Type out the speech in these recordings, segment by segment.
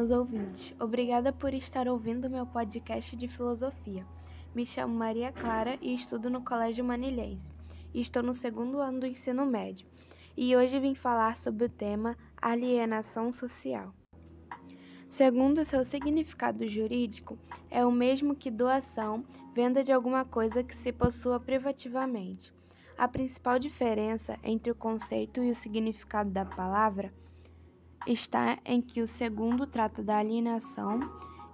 caros ouvintes. Obrigada por estar ouvindo meu podcast de filosofia. Me chamo Maria Clara e estudo no Colégio Manilhense. Estou no segundo ano do ensino médio e hoje vim falar sobre o tema alienação social. Segundo seu significado jurídico, é o mesmo que doação, venda de alguma coisa que se possua privativamente. A principal diferença entre o conceito e o significado da palavra está em que o segundo trata da alienação,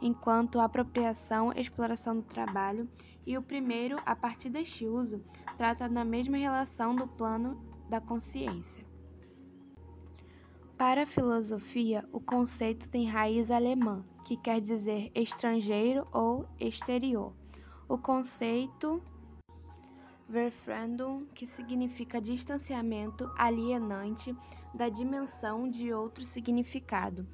enquanto apropriação exploração do trabalho, e o primeiro, a partir deste uso, trata da mesma relação do plano da consciência. Para a filosofia, o conceito tem raiz alemã, que quer dizer estrangeiro ou exterior. O conceito Verfremdung, que significa distanciamento alienante da dimensão de outro significado,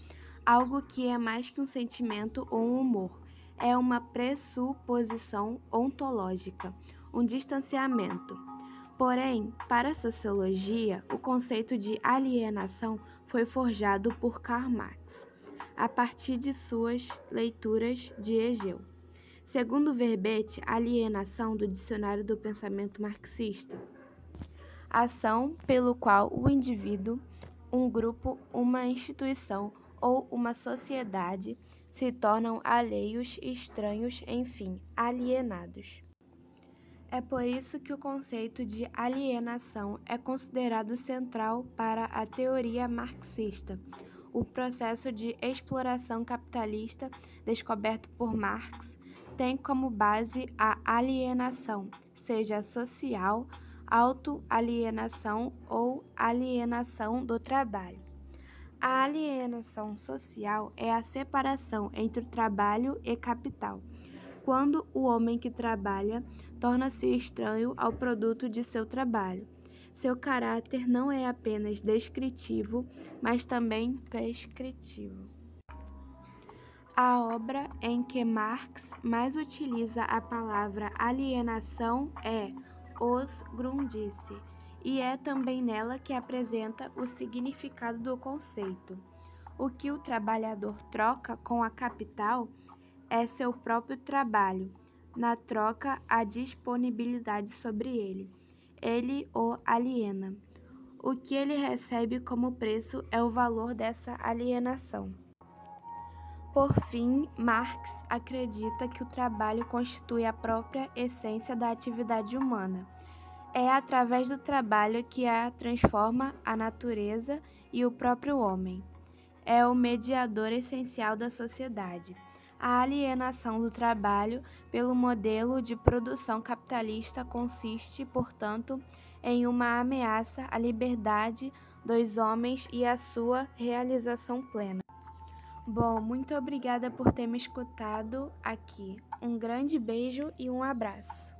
algo que é mais que um sentimento ou um humor, é uma pressuposição ontológica, um distanciamento. Porém, para a sociologia, o conceito de alienação foi forjado por Karl Marx, a partir de suas leituras de Hegel. Segundo o verbete alienação do Dicionário do Pensamento Marxista, ação pelo qual o indivíduo, um grupo, uma instituição ou uma sociedade se tornam alheios, estranhos, enfim, alienados. É por isso que o conceito de alienação é considerado central para a teoria marxista. O processo de exploração capitalista descoberto por Marx tem como base a alienação, seja social, autoalienação ou alienação do trabalho. A alienação social é a separação entre o trabalho e capital, quando o homem que trabalha torna-se estranho ao produto de seu trabalho. Seu caráter não é apenas descritivo, mas também prescritivo. A obra em que Marx mais utiliza a palavra alienação é Os Grundrisse, e é também nela que apresenta o significado do conceito. O que o trabalhador troca com a capital é seu próprio trabalho, na troca a disponibilidade sobre ele. Ele o aliena. O que ele recebe como preço é o valor dessa alienação. Por fim, Marx acredita que o trabalho constitui a própria essência da atividade humana. É através do trabalho que a transforma a natureza e o próprio homem. É o mediador essencial da sociedade. A alienação do trabalho pelo modelo de produção capitalista consiste, portanto, em uma ameaça à liberdade dos homens e à sua realização plena. Bom, muito obrigada por ter me escutado aqui. Um grande beijo e um abraço.